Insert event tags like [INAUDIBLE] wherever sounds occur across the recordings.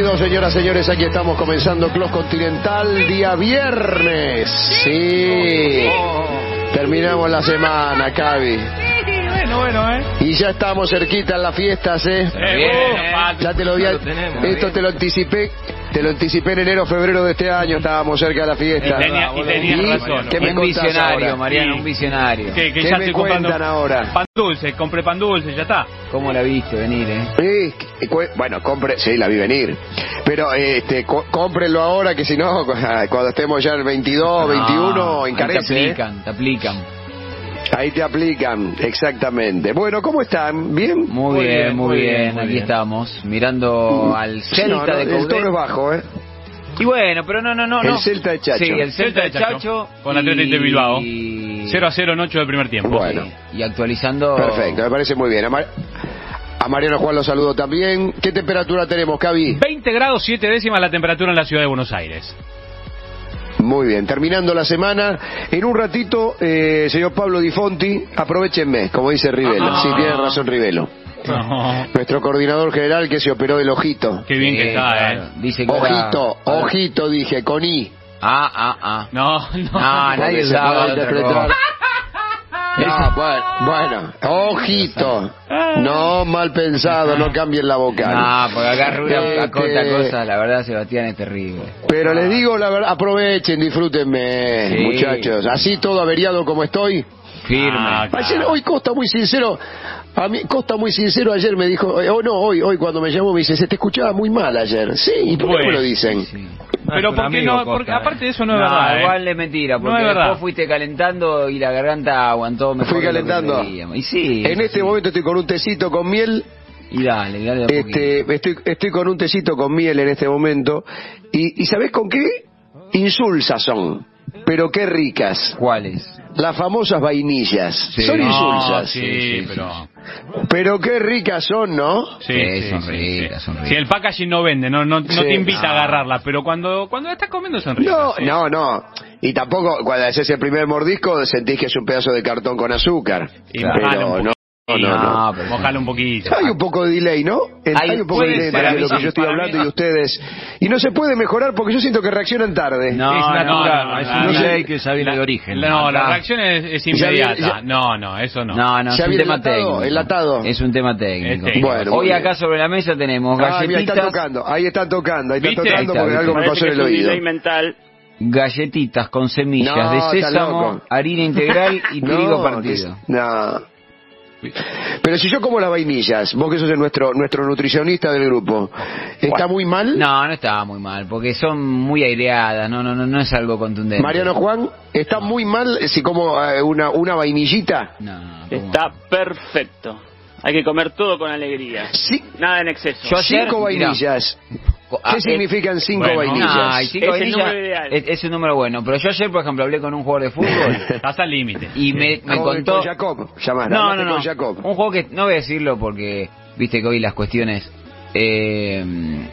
Bienvenidos, señoras y señores, aquí estamos comenzando Clos Continental, día viernes. Sí. Terminamos la semana, Cavi. Bueno, bueno, ¿eh? Y ya estamos cerquita en las fiestas, ¿eh? Bien, Ya te lo había, esto te lo anticipé, te lo anticipé en enero, febrero de este año, estábamos cerca de la fiesta. Y tenía- y tenías razón. ¿Qué me un visionario, ahora? Mariano, Sí. un visionario. Que, que ¿Qué ya me estoy comprando cuentan ahora? pan dulce, compré pan dulce, ya está. ¿Cómo la viste venir, eh? Sí, bueno, compre, sí, la vi venir. Pero este, cómprenlo ahora que si no, [LAUGHS] cuando estemos ya en el 22, 21, No, ahí encarece. Te ¿eh? aplican, te aplican. Ahí te aplican, exactamente. Bueno, ¿cómo están? ¿Bien? Muy, Muy bien, bien, muy bien. bien, muy Aquí bien. estamos, mirando al Sí, Celta no, no, de el Coudet. tono es bajo, ¿eh? Y bueno, pero no, no, no. El no. Celta de Chacho. Sí, el Celta de Chacho. Con Atlético de Bilbao. Y... 0 a 0 en 8 del primer tiempo. Bueno. Y actualizando. Perfecto, me parece muy bien. A, Mar- a Mariano Juan lo saludo también. ¿Qué temperatura tenemos, Cavi? 20 grados 7 décimas la temperatura en la ciudad de Buenos Aires. Muy bien, terminando la semana. En un ratito, eh, señor Pablo Di Fonti, aprovechenme, como dice Rivelo. Ah. Sí, tiene razón Rivelo. No, Nuestro coordinador general que se operó del ojito. qué bien Sí, que está, eh. Dice que Ojito, ojito, dije, con I. Ah, ah, ah. No, no. Ah, nadie interpretar. No, bueno, bueno, ojito. No mal pensado, no cambien la vocal. No, porque acá Este, acota cosas, la verdad, Sebastián, es terrible. Pero les digo la verdad, aprovechen, disfrútenme, Sí. muchachos. Así todo averiado como estoy. Firme. Ah, Ayer, hoy Costa muy sincero, a mí Costa muy sincero ayer me dijo, eh, oh no, hoy, hoy cuando me llamó me dice, se te escuchaba muy mal ayer. Sí, ¿y por qué me lo dicen? Sí. Pero un ¿por qué amigo, no? Porque Costa, aparte de eso no es No, verdad, eh. igual es mentira, No porque es verdad. después fuiste calentando y la garganta aguantó mejor. Fui calentando. Y sí. En este sí. momento estoy con un tecito con miel, Y dale, dale. este, estoy, estoy con un tecito con miel en este momento, y, y ¿sabés con qué? Insulsas son, pero qué ricas. ¿Cuáles? Las famosas vainillas. Sí. son No, insulsas. sí, Sí, sí, pero... Pero qué ricas son, ¿no? Sí, Sí, sí, son sí, ricas, sí. son ricas. Si el packaging no vende, no, no, no Sí. te invita a No. agarrarla, pero cuando, cuando la estás comiendo son ricas. No, sí. no, no. Y tampoco cuando haces el primer mordisco sentís que es un pedazo de cartón con azúcar. Y Pero un no, poquito. no, no. pero- Mojalo un poquito. Hay un poco de delay, ¿no? El- Hay- Hay, un poco de delay entre lo que sí, yo estoy mí- hablando y ustedes. Y no se puede mejorar porque yo siento que reaccionan tarde. No, es no, natural, no, es no, un no. delay que ya viene La- de origen. No, la reacción es, es Ya inmediata. ya- No, no, eso no. No, no, es ¿Ya un tema técnico. ¿Enlatado? Es un tema técnico. Es técnico. Bueno, Hoy acá sobre la mesa tenemos Ah, mira, ahí están galletitas, tocando, ahí están tocando, ahí están ¿Viste? tocando Ahí está, porque algo me pasó en es el un oído. mental. galletitas con semillas No, de sésamo, harina integral y [LAUGHS] trigo No, partido. no. Pero si yo como las vainillas, vos que sos el nuestro nuestro nutricionista del grupo, ¿está muy mal? No, no está muy mal, porque son muy aireadas, no, no, no, no es algo contundente. Mariano Juan, ¿está muy mal si como eh, una, una vainillita? No, ¿cómo? Está perfecto. Hay que comer todo con alegría. Sí, Nada en exceso. Yo ayer, cinco mirá, vainillas. Ah, ¿Qué significan cinco bueno, vainillas? No, cinco Es el vainillas número ideal. Es, es un número bueno, pero yo ayer, por ejemplo, hablé con un jugador de fútbol [LAUGHS] Estás al límite. y me, me Con- contó... Con Jacob, llamás, No, no, no. con Jacob. Un juego que no voy a decirlo porque viste que hoy las cuestiones eh,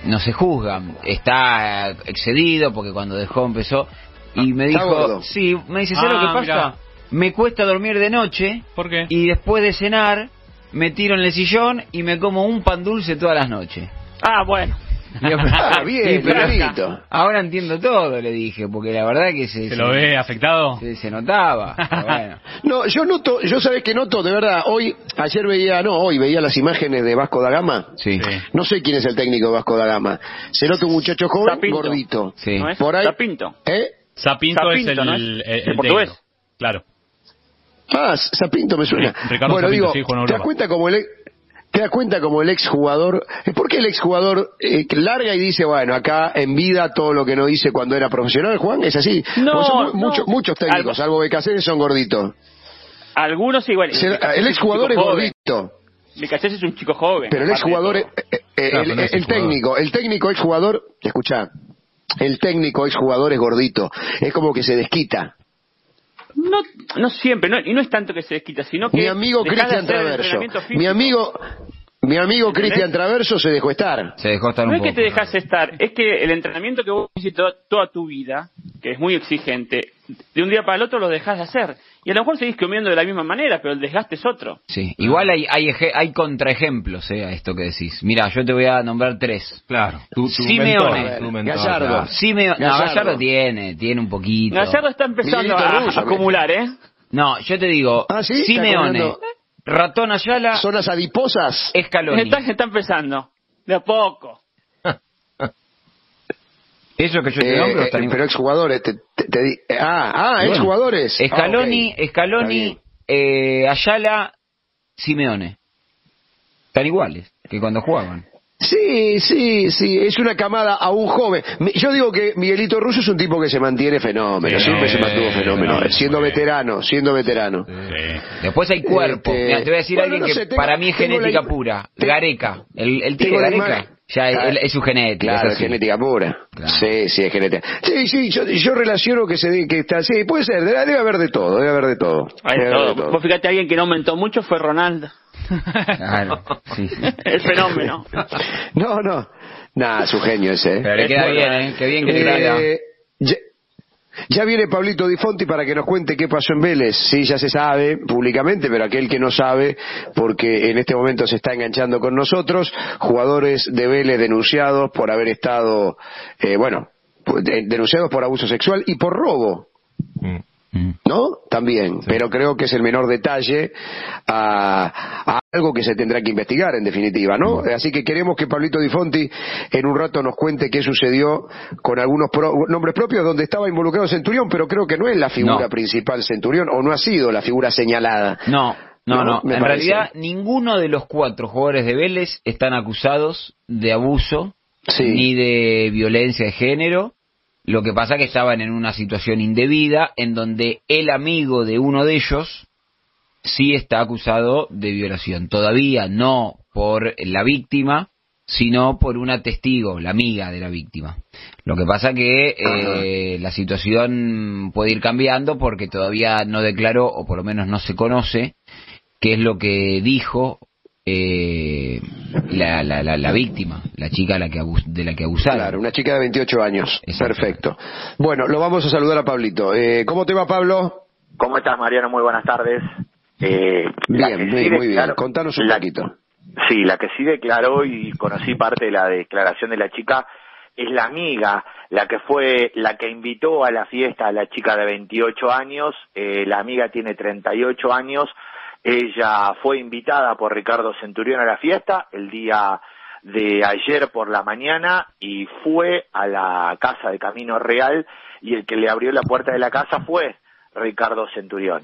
no se juzgan. Está excedido porque cuando dejó empezó y me Está dijo, gordo. sí, me dice, ¿sabes lo Ah, que pasa? mirá. Me cuesta dormir de noche ¿Por qué? y después de cenar me tiro en el sillón y me como un pan dulce todas las noches. Ah, bueno. [LAUGHS] Ah, bien, clarito. ahora entiendo todo, le dije, porque la verdad que se, ¿Se lo ve afectado? se, se notaba. [LAUGHS] bueno. No, yo noto, yo sabés que noto, de verdad, hoy, ayer veía, no, hoy veía las imágenes de Vasco da Gama. Sí. Sí. No sé quién es el técnico de Vasco da Gama. Se nota un muchacho joven, gordito. Sí. ¿No es? Por ahí- Tapinto. ¿Eh? Sapinto, es Sapinto, el, ¿no es? el, El el portugués. técnico. Claro. Ah, Sapinto me suena. Sí, Ricardo bueno, Sapinto, digo, sí, ¿te das cuenta como el ¿Te das cuenta como el exjugador? ¿Por qué el exjugador eh, larga y dice, bueno, acá en vida todo lo que no hice cuando era profesional, Juan? ¿Es así? No, son muchos, muchos técnicos, Algo- salvo Becaceres, son gorditos. Algunos igual. Se- El exjugador es gordito, Becachés es un chico joven. pero el exjugador, eh, eh, eh, Claro, el, no es el exjugador. técnico, el técnico exjugador, escucha, el técnico exjugador es gordito, es como que se desquita. No, no siempre, no, y no es tanto que se desquita, sino que... Mi amigo Cristian Traverso, mi amigo, mi amigo. Cristian Traverso se dejó estar. Se dejó estar No un es que te dejas estar, es que el entrenamiento que vos hiciste toda, toda tu vida que es muy exigente, de un día para el otro lo dejas de hacer. Y a lo mejor seguís comiendo de la misma manera, pero el desgaste es otro. Sí, igual hay, hay, eje- hay contraejemplos eh, a esto que decís. Mira, yo te voy a nombrar tres. Claro. Tu, tu Simeone. mentor, tu mentor, Gallardo. claro. Simeone, no, Gallardo. Tiene, tiene un poquito. Gallardo está empezando a, acumular, ¿eh? No, yo te digo, Ah, ¿sí? Simeone, Ratón Ayala, Zonas adiposas. Escaloni. Está, está empezando. De a poco. Eso que yo te Eh, nombro eh, pero exjugadores. Te, te- te di- eh, ah, ah, Bueno, exjugadores. Scaloni, Ah. Scaloni, eh, Ayala, Simeone. Están iguales que cuando jugaban. Sí, sí, sí, es una camada aún joven. Yo digo que Miguelito Russo es un tipo que se mantiene fenómeno, Sí, siempre se mantuvo fenómeno, sí, siendo sí. veterano, siendo veterano. Sí. Después hay cuerpo. Este, Mirá, te voy a decir bueno, alguien no que tengo- para mí es la genética pura. te- Gareca. El, el tigre Gareca. Ya es, su genética. Claro, es genética pura. Claro. Sí, sí, es genética. Sí, sí, yo, yo relaciono que se de- que está, sí, puede ser, debe, debe haber de todo, debe haber de todo. Debe haber de todo. todo. Vos fíjate, alguien que no aumentó mucho fue Ronaldo. Claro, sí. [LAUGHS] El fenómeno. No, no. Nada, su genio ese, ¿eh? Pero le queda bueno, bien, ¿eh? Qué bien que le queda. Ya, viene Pablito Di Fonti para que nos cuente qué pasó en Vélez. Sí, ya se sabe públicamente, pero aquel que no sabe, porque en este momento se está enganchando con nosotros, jugadores de Vélez denunciados por haber estado, eh, bueno, de- denunciados por abuso sexual y por robo. Mm. ¿No? También, pero creo que es el menor detalle a, a algo que se tendrá que investigar en definitiva, ¿no? Así que queremos que Pablito Di Fonti en un rato nos cuente qué sucedió con algunos pro- nombres propios donde estaba involucrado Centurión, pero creo que no es la figura No. principal Centurión o no ha sido la figura señalada. No, no, No, En parece. realidad, ninguno de los cuatro jugadores de Vélez están acusados de abuso Sí. ni de violencia de género. Lo que pasa que estaban en una situación indebida en donde el amigo de uno de ellos sí está acusado de violación. Todavía no por la víctima, sino por una testigo, la amiga de la víctima. Lo que pasa que eh, la situación puede ir cambiando porque todavía no declaró, o por lo menos no se conoce, qué es lo que dijo eh, la, la, la, la víctima, la chica a la que abus- de la que abusaron. Claro, una chica de 28 años. Perfecto. Bueno, lo vamos a saludar a Pablito. Eh, ¿Cómo te va, Pablo? ¿Cómo estás, Mariano? Muy buenas tardes. Eh, Bien, que bien, sí muy bien. Contanos un la- poquito. Sí, la que sí declaró y conocí parte de la declaración de la chica es la amiga, la que fue la que invitó a la fiesta a la chica de 28 años. Eh, la amiga tiene 38 años. Ella fue invitada por Ricardo Centurión a la fiesta el día de ayer por la mañana y fue a la casa de Camino Real y el que le abrió la puerta de la casa fue Ricardo Centurión.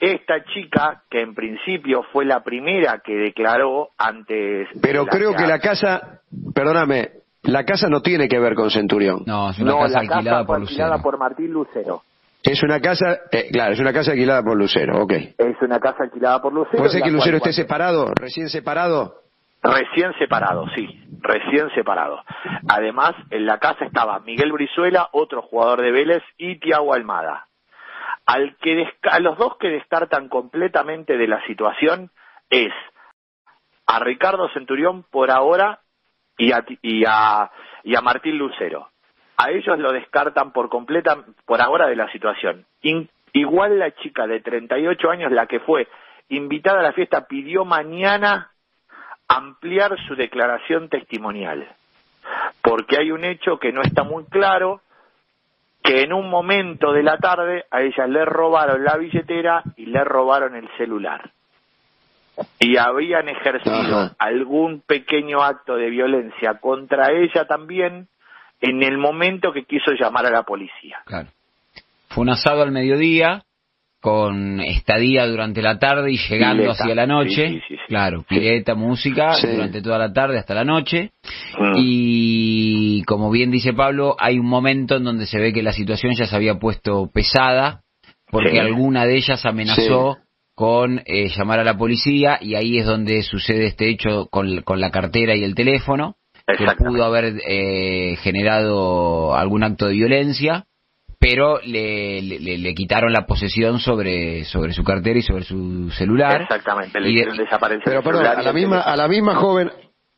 Esta chica, que en principio fue la primera que declaró antes... de Pero creo que la casa, perdóname, la casa no tiene que ver con Centurión. No, es una No, casa la alquilada casa fue por alquilada Lucero. por Martín Lucero. Es una casa, eh, claro, es una casa alquilada por Lucero, ok. Es una casa alquilada por Lucero. ¿Puede ser que cual Lucero esté separado, recién separado? Recién separado, sí, recién separado. Además, en la casa estaba Miguel Brizuela, otro jugador de Vélez, y Tiago Almada. Al que desca- a los dos que descartan completamente de la situación es a Ricardo Centurión por ahora y a, y a, y a Martín Lucero. A ellos lo descartan por completa, por ahora de la situación. In- igual la chica de 38 años, la que fue invitada a la fiesta, pidió mañana ampliar su declaración testimonial, porque hay un hecho que no está muy claro, que en un momento de la tarde a ella le robaron la billetera y le robaron el celular. Y habían ejercido Ajá. algún pequeño acto de violencia contra ella también en el momento que quiso llamar a la policía. Claro. Fue un asado al mediodía, con estadía durante la tarde y llegando Pileta. hacia la noche. Sí, sí, sí, sí. Claro, pileta, música, Sí. durante toda la tarde hasta la noche. Mm. Y como bien dice Pablo, hay un momento en donde se ve que la situación ya se había puesto pesada, porque Sí. alguna de ellas amenazó con eh, llamar a la policía y ahí es donde sucede este hecho con, con la cartera y el teléfono, que pudo haber eh, generado algún acto de violencia, pero le, le- le- le quitaron la posesión sobre, sobre su cartera y sobre su celular. Exactamente, le de- hicieron desaparecer Pero perdón, a la misma, a la misma joven,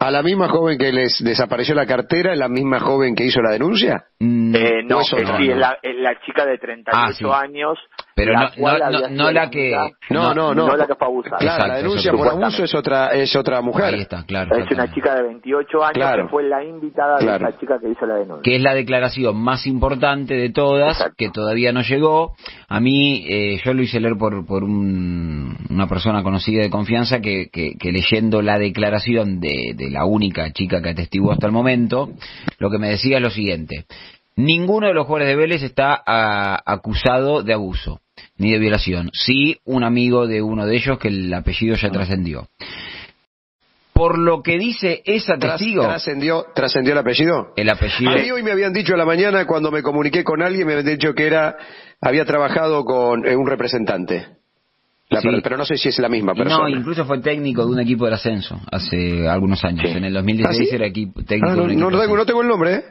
¿A la misma joven que les desapareció la cartera, es la misma joven que hizo la denuncia? Mm, Eh, no, ¿O es otra? sí, No. es la, es la chica de 38 Ah, sí. años. Pero la no- cual no- no- no la que-. No, no, no. No la que fue abusada. Claro, Exacto, la es denuncia por abuso es otra, es otra mujer. Ahí está, claro. Es una chica de 28 años Claro. que fue la invitada Claro. de esa chica que hizo la denuncia. que es la declaración más importante de todas, Exacto. que todavía no llegó. A mí, eh, yo lo hice leer por, por un- una persona conocida de confianza que, que- que leyendo la declaración de, de la única chica que atestiguó hasta el momento, lo que me decía es lo siguiente. Ninguno de los jugadores de Vélez está ah, acusado de abuso ni de violación. Sí, un amigo de uno de ellos que el apellido ya trascendió. Por lo que dice esa testigo, ¿Trascendió, ¿Trascendió el apellido? el apellido... A mí hoy me habían dicho a la mañana, cuando me comuniqué con alguien, me habían dicho que era había trabajado con eh, un representante. La Sí. per- Pero no sé si es la misma persona. No, incluso fue técnico de un equipo del ascenso hace algunos años. Sí. En el 2016 ¿Ah, sí? era equipo, técnico Ah, de no, un equipo no tengo, no tengo el nombre, ¿eh?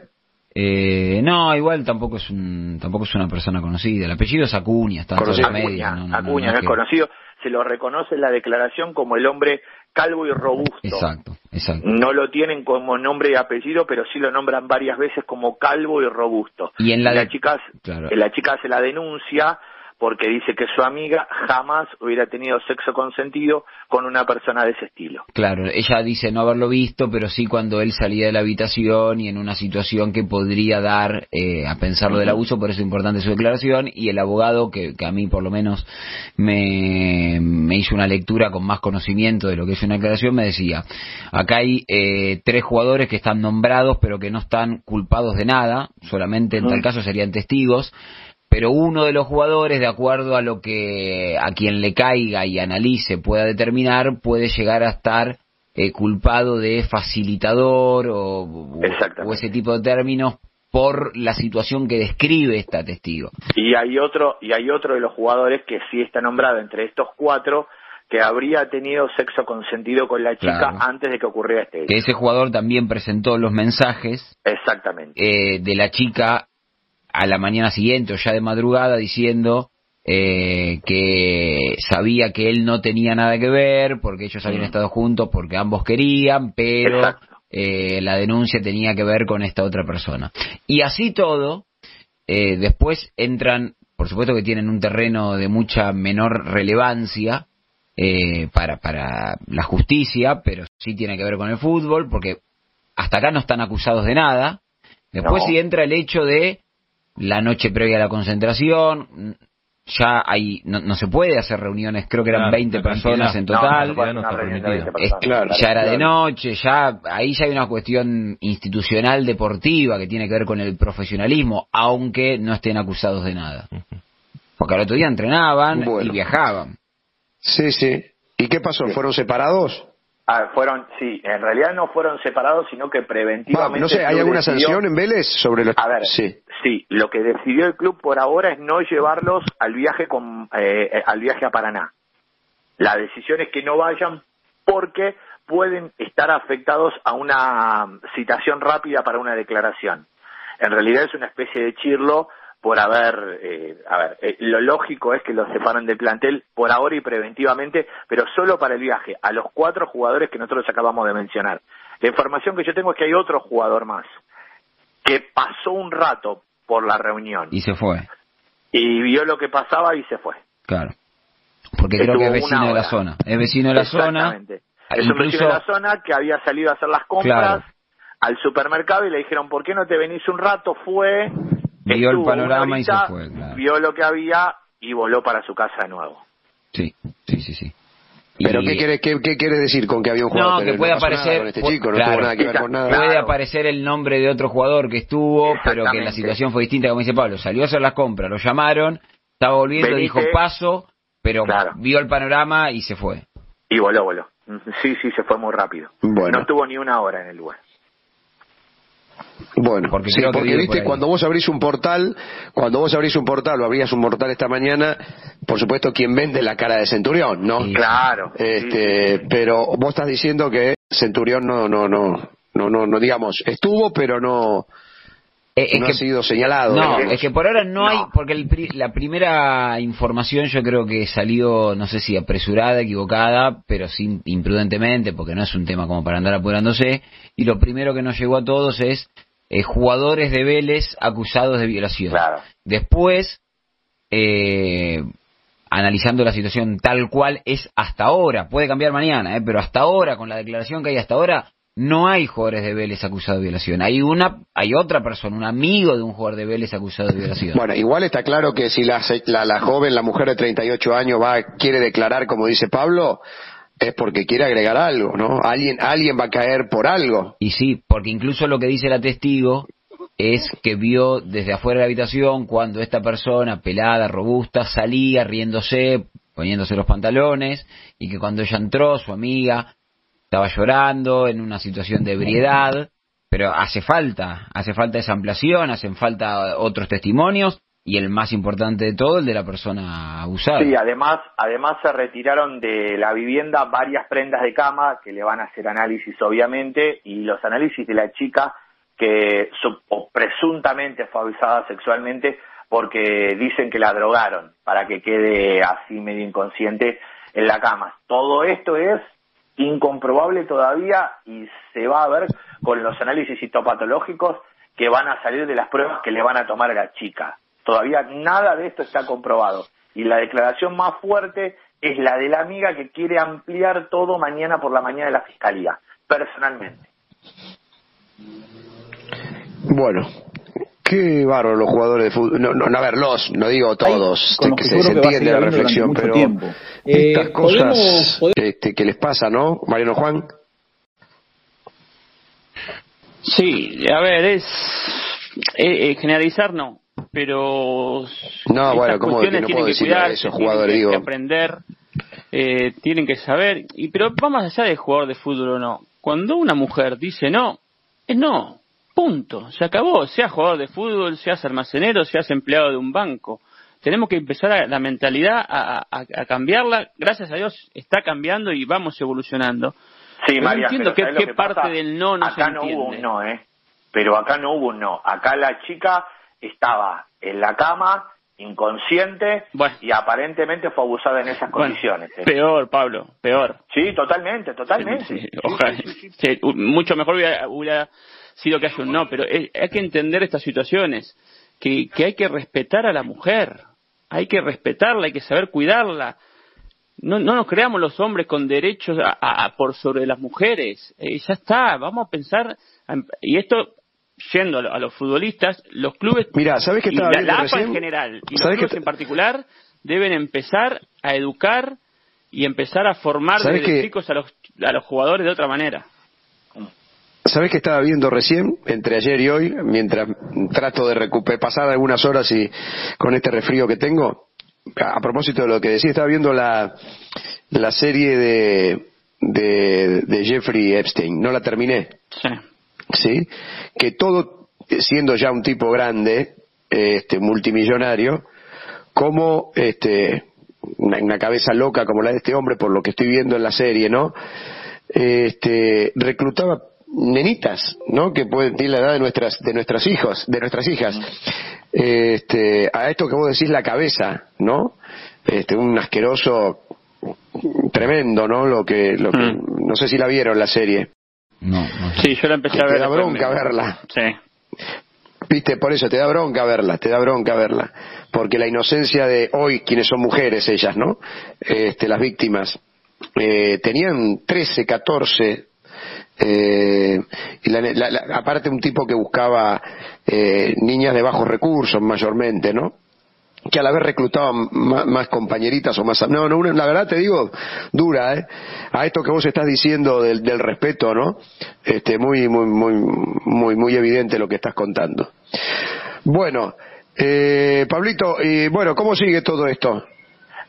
Eh, no, igual tampoco es un, tampoco es una persona conocida. El apellido es Acuña, está en la media. Acuña, no, no, no, Acuña, no no es es que- conocido. Se lo reconoce en la declaración como el hombre calvo y robusto. Exacto, exacto. No lo tienen como nombre y apellido, pero sí lo nombran varias veces como calvo y robusto. Y en la de- chica, claro. la chica hace la denuncia porque dice que su amiga jamás hubiera tenido sexo consentido con una persona de ese estilo. Claro, ella dice no haberlo visto, pero sí cuando él salía de la habitación y en una situación que podría dar eh, a pensar lo del abuso, por eso es importante su declaración, y el abogado, que, que a mí por lo menos me, me hizo una lectura con más conocimiento de lo que es una declaración, me decía, acá hay eh, tres jugadores que están nombrados pero que no están culpados de nada, solamente en tal caso serían testigos, pero uno de los jugadores, de acuerdo a lo que a quien le caiga y analice pueda determinar, puede llegar a estar eh, culpado de facilitador o, ese tipo de términos por la situación que describe esta testigo. Y hay otro, y hay otro de los jugadores que sí está nombrado entre estos cuatro que habría tenido sexo consentido con la chica Claro. antes de que ocurriera este Que ese jugador también presentó los mensajes Exactamente. eh, de la chica a la mañana siguiente o ya de madrugada diciendo eh, que sabía que él no tenía nada que ver porque ellos habían Mm. estado juntos porque ambos querían, pero eh, la denuncia tenía que ver con esta otra persona. Y así todo, eh, después entran, por supuesto que tienen un terreno de mucha menor relevancia eh, para, para la justicia, pero sí tiene que ver con el fútbol, porque hasta acá no están acusados de nada. Después No. sí entra el hecho de la noche previa a la concentración, ya hay, no, no se puede hacer reuniones, creo que eran Claro, 20 la personas en No, no total. no hacer está una reunión de permitido. 20 Es- claro, ya era de noche, ya ahí ya hay una cuestión institucional deportiva que tiene que ver con el profesionalismo, aunque no estén acusados de nada. Porque al otro día entrenaban Bueno. y viajaban. Sí, sí. ¿Y qué pasó? ¿Fueron separados? Ah, fueron, sí, en realidad no fueron separados, sino que Va, preventivamente. no sé, ¿hay alguna decidió- sanción en Vélez sobre los... A ver, Sí. sí, lo que decidió el club por ahora es no llevarlos al viaje con, eh, eh, al viaje a Paraná. La decisión es que no vayan porque pueden estar afectados a una citación rápida para una declaración. En realidad es una especie de chirlo por haber, eh, a ver, eh, lo lógico es que los separen del plantel por ahora y preventivamente, pero solo para el viaje, a los cuatro jugadores que nosotros acabamos de mencionar. La información que yo tengo es que hay otro jugador más que pasó un rato por la reunión Y se fue, y vio lo que pasaba y se fue. claro. Porque creo que es vecino de la zona. Es vecino de la zona. Exactamente. Es un vecino de la zona que había salido a hacer las compras Claro. al supermercado y le dijeron, ¿por qué no te venís un rato? Fue, Vio el panorama y se fue, claro. vio lo que había y voló para su casa de nuevo. Sí, sí, sí, sí. ¿Pero Y- qué quiere, qué, qué quiere decir con que había un jugador? No, que puede nada aparecer. con este chico, no claro, tuvo nada que ver con nada. Puede aparecer el nombre de otro jugador que estuvo, pero que la situación fue distinta, como dice Pablo. Salió a hacer las compras, lo llamaron, estaba volviendo, Venite. dijo paso, pero Claro. vio el panorama y se fue. Y voló, voló. [LAUGHS] Sí, sí, se fue muy rápido. Bueno. No estuvo ni una hora en el lugar. Bueno, Porque sí, porque viste, por cuando vos abrís un portal, cuando vos abrís un portal o abrías un portal esta mañana, por supuesto quien vende es la cara de Centurión, ¿no? Sí. Claro. Este, sí, sí. pero vos estás diciendo que Centurión no, no, no, no, no, no, digamos, estuvo, pero no, es no que- ha sido señalado. No, digamos. es que por ahora no, No. hay, porque el pri- la primera información yo creo que salió, no sé si apresurada, equivocada, pero sí imprudentemente, porque no es un tema como para andar apurándose, y lo primero que nos llegó a todos es eh, jugadores de Vélez acusados de violación. Claro. Después, eh, analizando la situación tal cual es hasta ahora, puede cambiar mañana, eh, pero hasta ahora, con la declaración que hay hasta ahora, no hay jugadores de Vélez acusados de violación. Hay una, hay otra persona, un amigo de un jugador de Vélez acusado de violación. Bueno, igual está claro que si la, la, la joven, la mujer de 38 años va, quiere declarar, como dice Pablo, es porque quiere agregar algo, ¿no? Alguien, alguien va a caer por algo. Y sí, porque incluso lo que dice la testigo es que vio desde afuera de la habitación cuando esta persona, pelada, robusta, salía riéndose, poniéndose los pantalones, y que cuando ella entró, su amiga estaba llorando en una situación de ebriedad, pero hace falta, hace falta esa ampliación, hacen falta otros testimonios, y el más importante de todo, el de la persona abusada. Sí, además, además se retiraron de la vivienda varias prendas de cama que le van a hacer análisis obviamente y los análisis de la chica que o presuntamente fue abusada sexualmente porque dicen que la drogaron para que quede así medio inconsciente en la cama. Todo esto es incomprobable todavía y se va a ver con los análisis histopatológicos que van a salir de las pruebas que le van a tomar a la chica. Todavía nada de esto está comprobado. Y la declaración más fuerte es la de la amiga que quiere ampliar todo mañana por la mañana de la fiscalía, personalmente. Bueno, qué bárbaro los jugadores de fútbol. No, no, no, a ver, los, no digo todos, este, los que que se, se entiende la reflexión, pero tiempo. Eh, estas cosas podemos- podemos- este, que les pasa, ¿no? Mariano Juan. Sí, a ver, es eh, eh, generalizar no, pero No, estas bueno, ¿cómo cuestiones que no tienen puedo que a cuidarse, esos tienen jugadores, que, digo? que aprender, eh, tienen que saber, y pero va más allá de jugador de fútbol o no. Cuando una mujer dice no, es no, punto, se acabó, sea jugador de fútbol, seas almacenero, seas empleado de un banco. Tenemos que empezar a, la mentalidad a, a- a cambiarla. Gracias a Dios está cambiando y vamos evolucionando. Sí, María, entiendo pero qué- ¿sabés qué lo que parte pasa? del no no se Acá no hubo un no, ¿eh? Pero acá no hubo un no. Acá la chica estaba en la cama, inconsciente, Bueno. y aparentemente fue abusada en esas Bueno, condiciones. ¿eh? Peor, Pablo, peor. Sí, totalmente, totalmente. Sí, Sí, ojalá. sí, mucho mejor hubiera, hubiera sido que haya un no, pero hay que entender estas situaciones, que, que hay que respetar a la mujer, hay que respetarla, hay que saber cuidarla. No, no nos creamos los hombres con derechos a- a- a- por sobre las mujeres. Eh, ya está, vamos a pensar. a- y esto, yendo a, lo- a los futbolistas, los clubes. Mira, ¿sabés qué y la, la recién? en general y los ¿Sabés clubes en particular deben empezar a educar y empezar a formar ¿Sabés desde qué? chicos a los, a los jugadores de otra manera. ¿Sabés que estaba viendo recién, entre ayer y hoy, mientras trato de recuperar, pasar algunas horas y con este resfrío que tengo? A, propósito de lo que decía, estaba viendo la, la serie de, de, de Jeffrey Epstein. No la terminé, Sí. ¿sí? Que todo, siendo ya un tipo grande, este, multimillonario, como este, una, una cabeza loca como la de este hombre, por lo que estoy viendo en la serie, ¿no? Este, reclutaba nenitas, ¿no? Que pueden tener la edad de nuestras, de nuestros hijos, de nuestras hijas. Este, a esto que vos decís la cabeza, ¿no? Este, un asqueroso tremendo, ¿no? Lo que, lo que, Mm. no sé si la vieron la serie. No, no sé. Sí, yo la empecé Que a te ver. da después bronca verla. Sí. Viste, por eso te da bronca verla, te da bronca verla. Porque la inocencia de hoy, quienes son mujeres ellas, ¿no? Este, las víctimas, eh, tenían 13, 14, eh, y la- la- la- aparte un tipo que buscaba eh, niñas de bajos recursos mayormente, ¿no? que a la vez reclutaban más, más compañeritas o más... No, no, una- la verdad te digo, dura, ¿eh? A esto que vos estás diciendo del, del respeto, ¿no? Este, muy, muy, muy, muy, muy evidente lo que estás contando. Bueno, eh, Pablito, y bueno, ¿cómo sigue todo esto?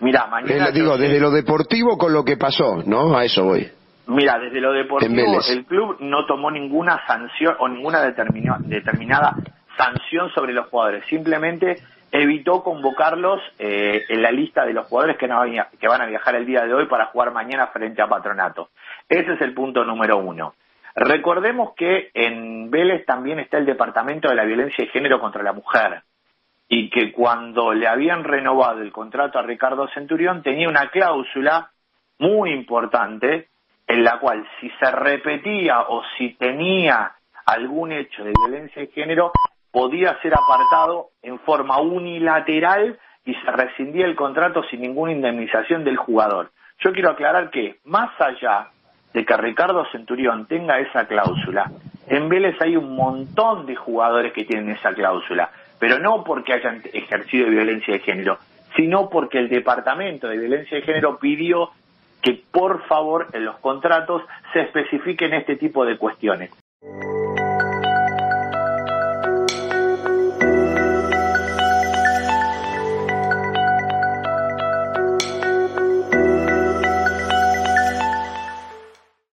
Mira, mañana... Eh, digo, desde lo deportivo con lo que pasó, ¿no? A eso voy. Mira, desde lo deportivo, el club no tomó ninguna sanción o ninguna determina- determinada sanción sobre los jugadores. Simplemente evitó convocarlos eh, en la lista de los jugadores que, no que van a viajar el día de hoy para jugar mañana frente a Patronato. Ese es el punto número uno. Recordemos que en Vélez también está el Departamento de la Violencia de Género contra la Mujer y que cuando le habían renovado el contrato a Ricardo Centurión tenía una cláusula muy importante en la cual si se repetía o si tenía algún hecho de violencia de género podía ser apartado en forma unilateral y se rescindía el contrato sin ninguna indemnización del jugador. Yo quiero aclarar que, más allá de que Ricardo Centurión tenga esa cláusula, en Vélez hay un montón de jugadores que tienen esa cláusula, pero no porque hayan ejercido violencia de género, sino porque el Departamento de Violencia de Género pidió que por favor en los contratos se especifiquen este tipo de cuestiones.